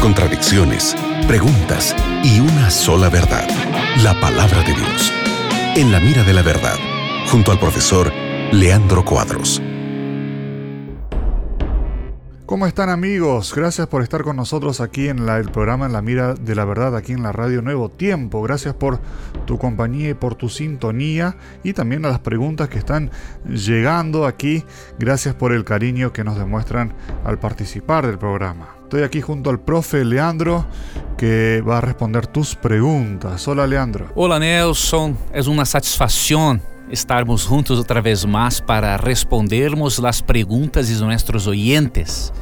contradicciones, preguntas y una sola verdad, la palabra de Dios. En la mira de la verdad, junto al profesor Leandro Cuadros. ¿Cómo están amigos? Gracias por estar con nosotros aquí en el programa En la Mira de la Verdad, aquí en la Radio Nuevo Tiempo. Gracias por tu compañía y por tu sintonía y también a las preguntas que están llegando aquí. Gracias por el cariño que nos demuestran al participar del programa. Estoy aquí junto al profe Leandro que va a responder tus preguntas. Hola Leandro. Hola Nelson, es una satisfacción estarmos juntos outra vez mais para respondermos as perguntas de nossos oyentes.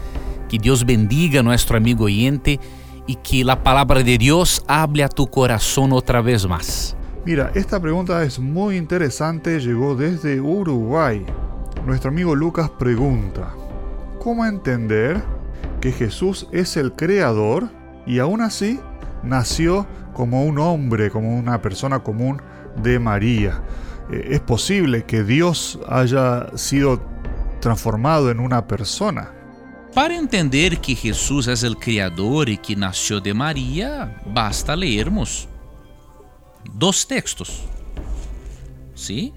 Que Deus bendiga nosso amigo oyente e que a palavra de Deus hable a tu coração outra vez mais. Mira, esta pergunta é muito interessante, chegou desde Uruguai. Nuestro amigo Lucas pregunta, ¿cómo entender que Jesús es el creador y aún así nació como un hombre, como una persona común de María? Eh, ¿Es posible que Dios haya sido transformado en una persona? Para entender que Jesús es el Criador y que nació de María, basta leermos dos textos. ¿Sí?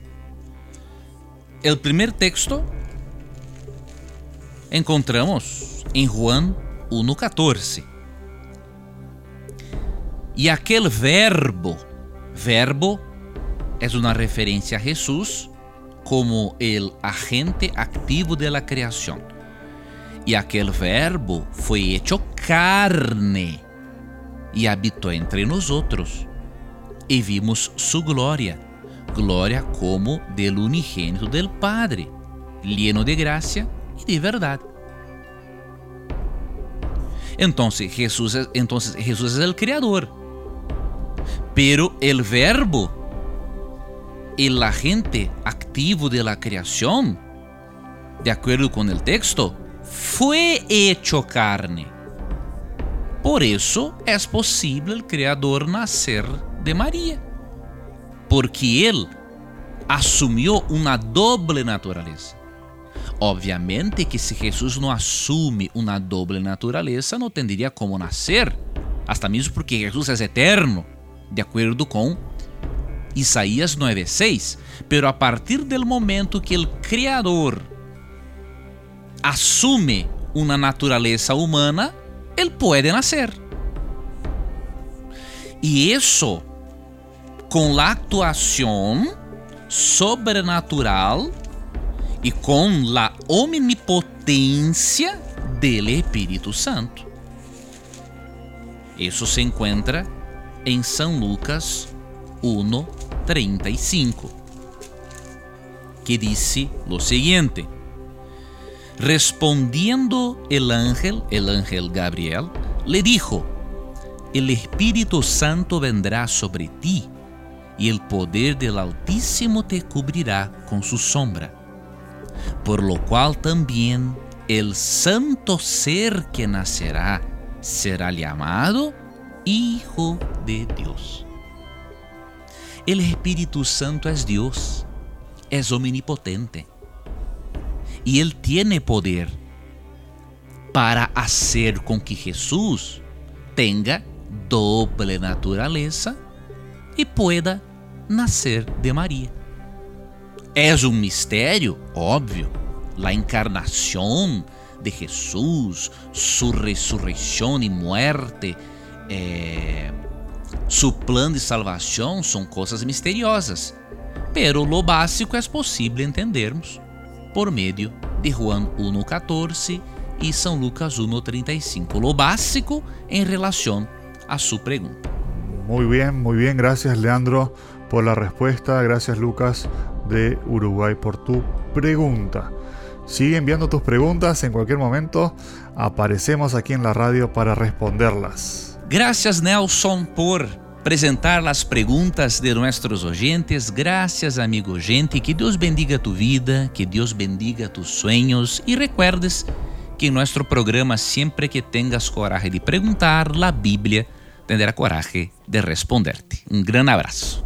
El primer texto encontramos em Juan 1,14. E aquele verbo, verbo é uma referência a Jesus como el agente activo de la creación. Y aquel verbo foi hecho carne e habitou entre nosotros. E vimos su glória, glória como del unigênito del Padre, lleno de gracia y de verdad. Entonces Jesús, entonces Jesús es el creador. Pero el verbo, el agente activo de la creación, de acuerdo con el texto, fue hecho carne. Por eso es posible el Creador nacer de María, porque Él asumió una doble naturaleza. Obviamente que se Jesús não assume uma doble natureza, não teria como nascer, hasta mesmo porque Jesus é eterno, de acordo com Isaías 9:6. Pero a partir do momento que o Criador assume uma natureza humana, ele pode nascer. E isso, com a atuação sobrenatural e com a omnipotência do Espírito Santo. Isso se encontra em São Lucas 1:35, que disse o seguinte: Respondiendo el ángel, el ángel Gabriel, le dijo: El Espíritu Santo vendrá sobre ti, y el poder del Altísimo te cubrirá con su sombra por lo cual también el santo ser que nacerá será llamado Hijo de Dios. El Espíritu Santo es Dios, es omnipotente y Él tiene poder para hacer con que Jesús tenga doble naturaleza y pueda nacer de María. És um mistério, óbvio, a encarnação de Jesus, sua ressurreição e muerte, eh, su plano de salvação são coisas misteriosas. Pero lo básico é possível entendermos por meio de Juan 1:14 e São Lucas 1:35. Lo básico em relação a sua pergunta. Muy bien, muy bien, gracias Leandro por la respuesta, gracias Lucas de Uruguay por tu pregunta. Sigue enviando tus preguntas, en cualquier momento aparecemos aquí en la radio para responderlas. Gracias Nelson por apresentar as perguntas de nossos oyentes. Gracias, amigo gente. Que Deus bendiga tu vida, que Deus bendiga tus sueños e recuerdes que em nosso programa, sempre que tengas coragem de perguntar, a Bíblia tendrá coragem de responderte. Um grande abraço.